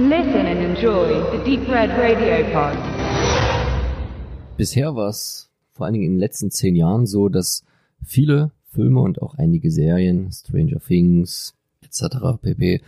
Listen and enjoy the Deep Red Radio Pod. Bisher war es vor allen Dingen in den letzten zehn Jahren so, dass viele Filme und auch einige Serien, Stranger Things etc. pp.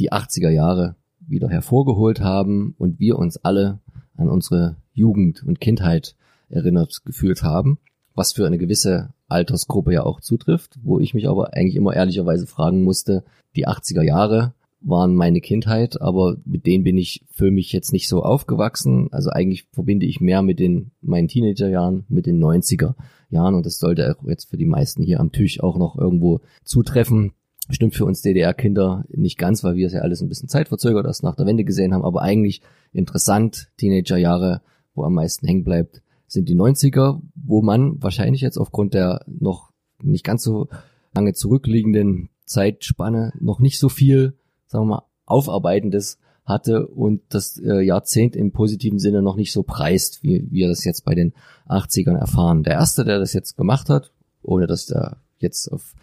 die 80er Jahre wieder hervorgeholt haben und wir uns alle an unsere Jugend und Kindheit erinnert gefühlt haben, was für eine gewisse Altersgruppe ja auch zutrifft, wo ich mich aber eigentlich immer ehrlicherweise fragen musste, die 80er Jahre waren meine Kindheit, aber mit denen bin ich für mich jetzt nicht so aufgewachsen. Also eigentlich verbinde ich mehr mit den meinen Teenagerjahren, mit den 90er Jahren und das sollte auch jetzt für die meisten hier am Tisch auch noch irgendwo zutreffen. Stimmt für uns DDR-Kinder nicht ganz, weil wir es ja alles ein bisschen zeitverzögert erst nach der Wende gesehen haben, aber eigentlich interessant, Teenagerjahre, wo am meisten hängen bleibt, sind die 90er, wo man wahrscheinlich jetzt aufgrund der noch nicht ganz so lange zurückliegenden Zeitspanne noch nicht so viel, sagen wir mal, Aufarbeitendes hatte und das äh, Jahrzehnt im positiven Sinne noch nicht so preist, wie wir das jetzt bei den 80ern erfahren. Der erste, der das jetzt gemacht hat, ohne dass der jetzt auf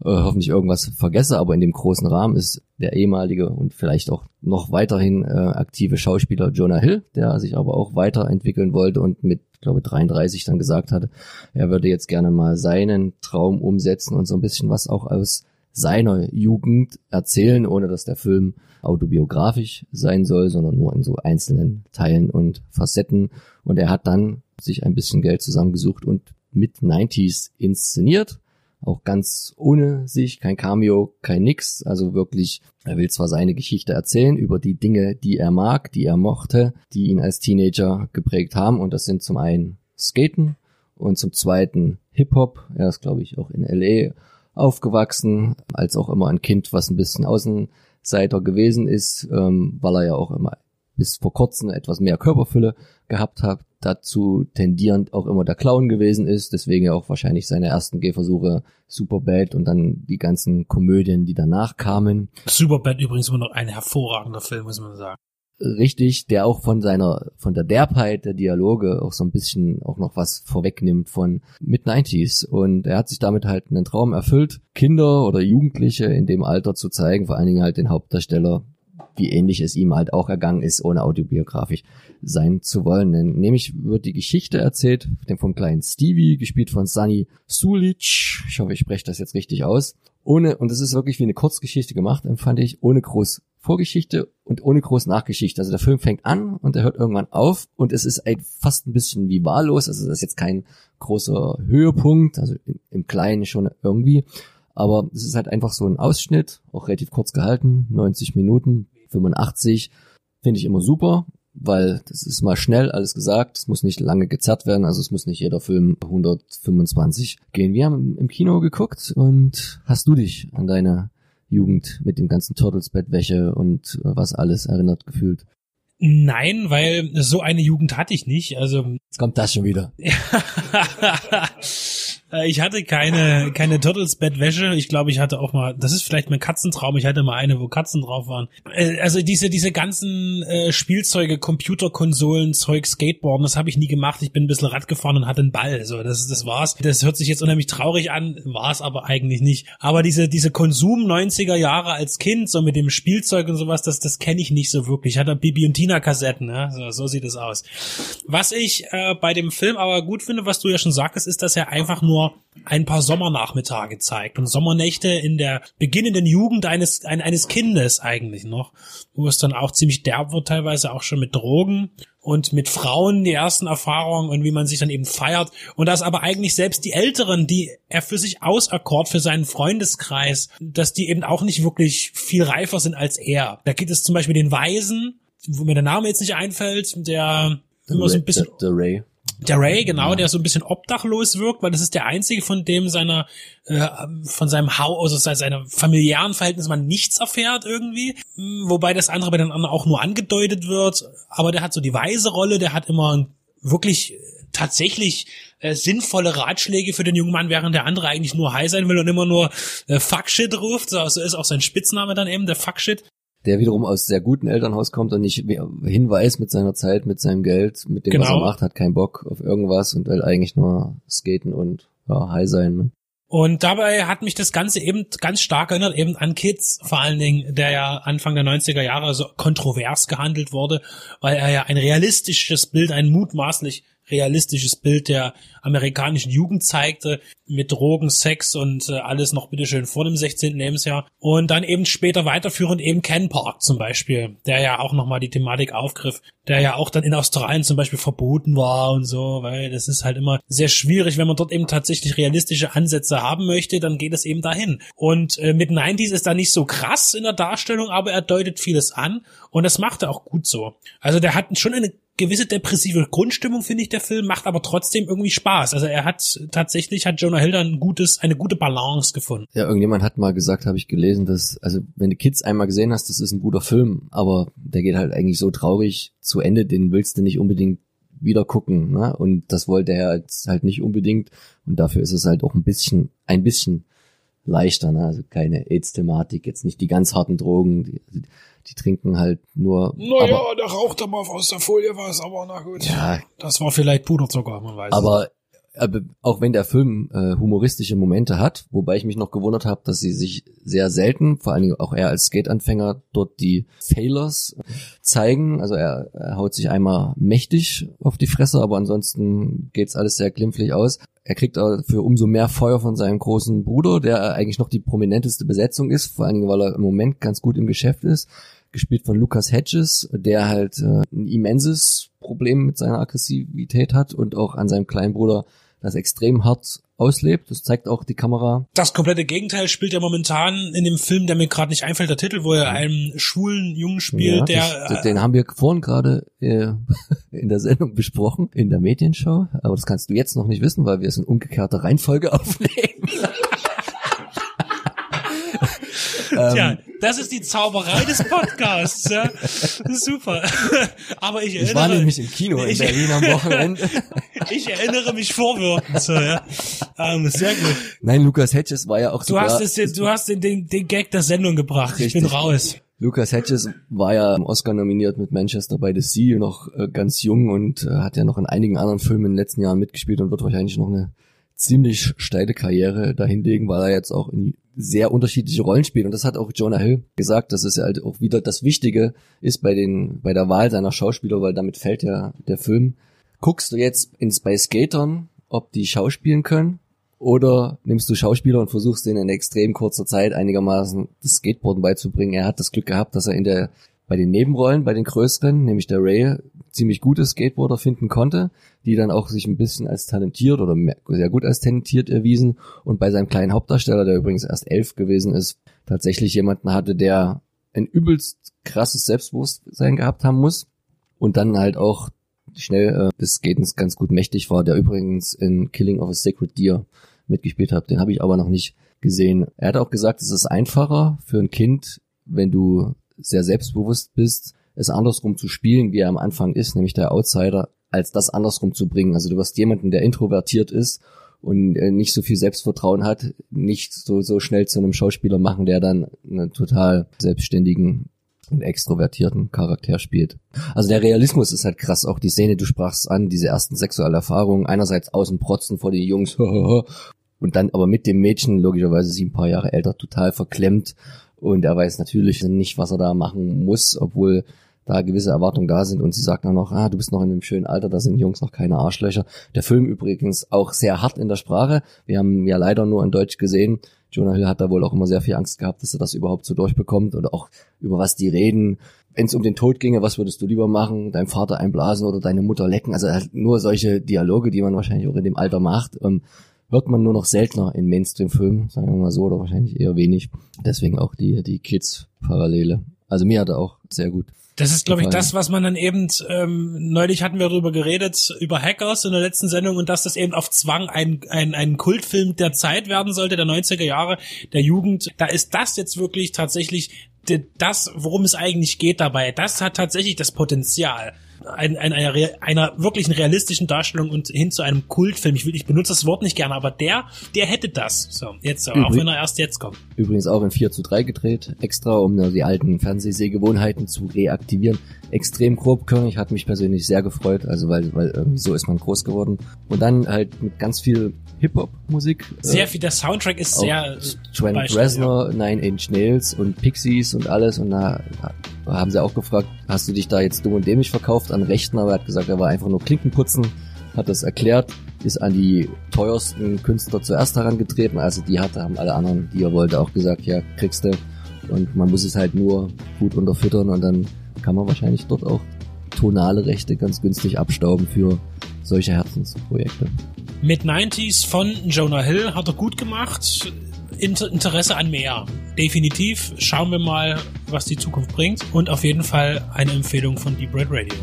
äh, hoffentlich irgendwas vergesse, aber in dem großen Rahmen ist der ehemalige und vielleicht auch noch weiterhin äh, aktive Schauspieler Jonah Hill, der sich aber auch weiterentwickeln wollte und mit, glaube 33 dann gesagt hatte, er würde jetzt gerne mal seinen Traum umsetzen und so ein bisschen was auch aus seiner Jugend erzählen, ohne dass der Film autobiografisch sein soll, sondern nur in so einzelnen Teilen und Facetten. Und er hat dann sich ein bisschen Geld zusammengesucht und mit 90s inszeniert auch ganz ohne sich, kein Cameo, kein nix. Also wirklich, er will zwar seine Geschichte erzählen über die Dinge, die er mag, die er mochte, die ihn als Teenager geprägt haben. Und das sind zum einen Skaten und zum zweiten Hip-Hop. Er ist, glaube ich, auch in LA aufgewachsen, als auch immer ein Kind, was ein bisschen Außenseiter gewesen ist, ähm, weil er ja auch immer bis vor kurzem etwas mehr Körperfülle gehabt hat, dazu tendierend auch immer der Clown gewesen ist, deswegen ja auch wahrscheinlich seine ersten Gehversuche Superbad und dann die ganzen Komödien, die danach kamen. Superbad übrigens immer noch ein hervorragender Film, muss man sagen. Richtig, der auch von seiner, von der Derbheit der Dialoge auch so ein bisschen auch noch was vorwegnimmt von Mid-90s. Und er hat sich damit halt einen Traum erfüllt, Kinder oder Jugendliche in dem Alter zu zeigen, vor allen Dingen halt den Hauptdarsteller wie ähnlich es ihm halt auch ergangen ist, ohne autobiografisch sein zu wollen. Denn nämlich wird die Geschichte erzählt vom kleinen Stevie, gespielt von Sunny Sulic. Ich hoffe, ich spreche das jetzt richtig aus. Ohne, und das ist wirklich wie eine Kurzgeschichte gemacht, empfand ich, ohne groß Vorgeschichte und ohne groß Nachgeschichte. Also der Film fängt an und er hört irgendwann auf und es ist ein, fast ein bisschen wie wahllos. Also das ist jetzt kein großer Höhepunkt, also im Kleinen schon irgendwie. Aber es ist halt einfach so ein Ausschnitt, auch relativ kurz gehalten, 90 Minuten, 85 finde ich immer super, weil das ist mal schnell alles gesagt, es muss nicht lange gezerrt werden, also es muss nicht jeder Film 125 gehen. Wir haben im Kino geguckt und hast du dich an deine Jugend mit dem ganzen Turtles Bettwäsche und was alles erinnert gefühlt? Nein, weil so eine Jugend hatte ich nicht. Also jetzt kommt das schon wieder. Äh, ich hatte keine, keine Turtles-Bettwäsche. Ich glaube, ich hatte auch mal, das ist vielleicht mein Katzentraum, ich hatte mal eine, wo Katzen drauf waren. Äh, also diese, diese ganzen äh, Spielzeuge, Computerkonsolen, Zeug, Skateboarden, das habe ich nie gemacht. Ich bin ein bisschen Rad gefahren und hatte einen Ball. So, das, das war's. Das hört sich jetzt unheimlich traurig an, war's aber eigentlich nicht. Aber diese, diese Konsum 90er Jahre als Kind, so mit dem Spielzeug und sowas, das, das kenne ich nicht so wirklich. Ich hatte Bibi und Tina Kassetten, ja? so, so sieht es aus. Was ich äh, bei dem Film aber gut finde, was du ja schon sagtest, ist, dass er einfach nur nur ein paar Sommernachmittage zeigt und Sommernächte in der beginnenden Jugend eines, eines Kindes eigentlich noch, wo es dann auch ziemlich derb wird, teilweise auch schon mit Drogen und mit Frauen die ersten Erfahrungen und wie man sich dann eben feiert und dass aber eigentlich selbst die Älteren, die er für sich auserkort, für seinen Freundeskreis, dass die eben auch nicht wirklich viel reifer sind als er. Da gibt es zum Beispiel den Weisen, wo mir der Name jetzt nicht einfällt, der immer so ein bisschen... The, the Ray. Der Ray, genau, ja. der so ein bisschen obdachlos wirkt, weil das ist der einzige, von dem seiner, äh, von seinem Haus, also seiner familiären Verhältnis man nichts erfährt irgendwie. Hm, wobei das andere bei den anderen auch nur angedeutet wird. Aber der hat so die weise Rolle, der hat immer wirklich tatsächlich äh, sinnvolle Ratschläge für den jungen Mann, während der andere eigentlich nur high sein will und immer nur äh, Fuckshit ruft. So, so ist auch sein Spitzname dann eben, der Fuckshit der wiederum aus sehr guten Elternhaus kommt und nicht hinweis mit seiner Zeit, mit seinem Geld, mit dem, genau. was er macht, hat keinen Bock auf irgendwas und will eigentlich nur skaten und ja, high sein. Ne? Und dabei hat mich das Ganze eben ganz stark erinnert, eben an Kids, vor allen Dingen, der ja Anfang der 90er Jahre so kontrovers gehandelt wurde, weil er ja ein realistisches Bild, ein mutmaßlich realistisches Bild der amerikanischen Jugend zeigte, mit Drogen, Sex und äh, alles noch bitteschön vor dem 16. Lebensjahr. Und dann eben später weiterführend eben Ken Park zum Beispiel, der ja auch nochmal die Thematik aufgriff, der ja auch dann in Australien zum Beispiel verboten war und so, weil das ist halt immer sehr schwierig, wenn man dort eben tatsächlich realistische Ansätze haben möchte, dann geht es eben dahin. Und äh, mit 90s ist da nicht so krass in der Darstellung, aber er deutet vieles an und das macht er auch gut so. Also der hat schon eine gewisse depressive Grundstimmung, finde ich, der Film, macht aber trotzdem irgendwie Spaß. Also er hat tatsächlich, hat Jonah Hill ein gutes, eine gute Balance gefunden. Ja, irgendjemand hat mal gesagt, habe ich gelesen, dass, also wenn du Kids einmal gesehen hast, das ist ein guter Film, aber der geht halt eigentlich so traurig zu Ende, den willst du nicht unbedingt wieder gucken, ne? Und das wollte er jetzt halt nicht unbedingt. Und dafür ist es halt auch ein bisschen, ein bisschen leichter, ne? Also keine AIDS-Thematik, jetzt nicht die ganz harten Drogen. Die, die trinken halt nur. Naja, der raucht mal aus der Folie was, aber na gut. Ja. Das war vielleicht Puderzucker, man weiß Aber aber auch wenn der Film äh, humoristische Momente hat, wobei ich mich noch gewundert habe, dass sie sich sehr selten, vor allen Dingen auch er als Skate-Anfänger, dort die Failers zeigen. Also er, er haut sich einmal mächtig auf die Fresse, aber ansonsten geht's alles sehr glimpflich aus. Er kriegt dafür umso mehr Feuer von seinem großen Bruder, der eigentlich noch die prominenteste Besetzung ist, vor allen Dingen, weil er im Moment ganz gut im Geschäft ist gespielt von Lucas Hedges, der halt äh, ein immenses Problem mit seiner Aggressivität hat und auch an seinem kleinen Bruder das extrem hart auslebt. Das zeigt auch die Kamera. Das komplette Gegenteil spielt er momentan in dem Film, der mir gerade nicht einfällt, der Titel, wo er einen schwulen Jungen spielt, ja, der. Das, den haben wir vorhin gerade äh, in der Sendung besprochen, in der Medienshow. Aber das kannst du jetzt noch nicht wissen, weil wir es in umgekehrter Reihenfolge aufnehmen. Tja, ähm, das ist die Zauberei des Podcasts. Ja. Super. Aber ich erinnere Ich war nämlich im Kino in Berlin am Wochenende. ich erinnere mich vorwirkend. So, ja. Ähm, sehr gut. Nein, Lukas Hedges war ja auch Du hast es, du hast den, den, den Gag der Sendung gebracht. Richtig. Ich bin raus. Lucas Hedges war ja im Oscar nominiert mit Manchester by the Sea, noch äh, ganz jung und äh, hat ja noch in einigen anderen Filmen in den letzten Jahren mitgespielt und wird wahrscheinlich noch eine ziemlich steile Karriere dahinlegen, weil er jetzt auch in sehr unterschiedliche Rollen spielt. Und das hat auch Jonah Hill gesagt, dass es halt auch wieder das Wichtige ist bei den, bei der Wahl seiner Schauspieler, weil damit fällt ja der Film. Guckst du jetzt ins bei Skatern, ob die schauspielen können? Oder nimmst du Schauspieler und versuchst denen in extrem kurzer Zeit einigermaßen das Skateboarden beizubringen? Er hat das Glück gehabt, dass er in der bei den Nebenrollen, bei den größeren, nämlich der Ray, ziemlich gute Skateboarder finden konnte, die dann auch sich ein bisschen als talentiert oder sehr gut als talentiert erwiesen und bei seinem kleinen Hauptdarsteller, der übrigens erst elf gewesen ist, tatsächlich jemanden hatte, der ein übelst krasses Selbstbewusstsein gehabt haben muss und dann halt auch schnell äh, des Skatens ganz gut mächtig war, der übrigens in Killing of a Sacred Deer mitgespielt hat. Den habe ich aber noch nicht gesehen. Er hat auch gesagt, es ist einfacher für ein Kind, wenn du sehr selbstbewusst bist, es andersrum zu spielen, wie er am Anfang ist, nämlich der Outsider, als das andersrum zu bringen. Also du wirst jemanden, der introvertiert ist und äh, nicht so viel Selbstvertrauen hat, nicht so, so schnell zu einem Schauspieler machen, der dann einen total selbstständigen und extrovertierten Charakter spielt. Also der Realismus ist halt krass. Auch die Szene, du sprachst an, diese ersten sexuellen Erfahrungen, einerseits außen protzen vor den Jungs und dann aber mit dem Mädchen, logischerweise sie ein paar Jahre älter, total verklemmt und er weiß natürlich nicht, was er da machen muss, obwohl da gewisse Erwartungen da sind und sie sagt dann noch, ah, du bist noch in einem schönen Alter, da sind Jungs noch keine Arschlöcher. Der Film übrigens auch sehr hart in der Sprache. Wir haben ja leider nur in Deutsch gesehen. Jonah Hill hat da wohl auch immer sehr viel Angst gehabt, dass er das überhaupt so durchbekommt oder auch über was die reden. Wenn es um den Tod ginge, was würdest du lieber machen? Deinem Vater einblasen oder deine Mutter lecken? Also nur solche Dialoge, die man wahrscheinlich auch in dem Alter macht. Ähm, hört man nur noch seltener in Mainstream-Filmen, sagen wir mal so, oder wahrscheinlich eher wenig. Deswegen auch die, die Kids-Parallele. Also mir hat er auch sehr gut. Das ist, glaube ich, das, was man dann eben, ähm, neulich hatten wir darüber geredet, über Hackers in der letzten Sendung und dass das eben auf Zwang ein, ein, ein Kultfilm der Zeit werden sollte, der 90er Jahre, der Jugend. Da ist das jetzt wirklich tatsächlich das, worum es eigentlich geht dabei. Das hat tatsächlich das Potenzial ein, ein, einer, einer wirklichen realistischen Darstellung und hin zu einem Kultfilm. Ich will, ich benutze das Wort nicht gerne, aber der, der hätte das. So, jetzt, so, auch wenn er erst jetzt kommt. Übrigens auch in 4 zu 3 gedreht, extra, um die alten Fernsehsehgewohnheiten zu reaktivieren. Extrem grobkörnig, hat mich persönlich sehr gefreut, also weil, weil irgendwie so ist man groß geworden. Und dann halt mit ganz viel Hip-Hop-Musik. Sehr äh, viel, der Soundtrack ist sehr. Trent Reznor, ja. Nine Inch Nails und Pixies und alles. Und da haben sie auch gefragt, hast du dich da jetzt dumm und dämlich verkauft an Rechten? Aber er hat gesagt, er war einfach nur Klinkenputzen, hat das erklärt, ist an die teuersten Künstler zuerst herangetreten. Also die hatte, haben alle anderen, die er wollte, auch gesagt, ja, kriegst du. Und man muss es halt nur gut unterfüttern und dann kann man wahrscheinlich dort auch tonale Rechte ganz günstig abstauben für solche Herzensprojekte. Mit 90s von Jonah Hill hat er gut gemacht. Inter Interesse an mehr. Definitiv. Schauen wir mal, was die Zukunft bringt. Und auf jeden Fall eine Empfehlung von Deep Red Radio.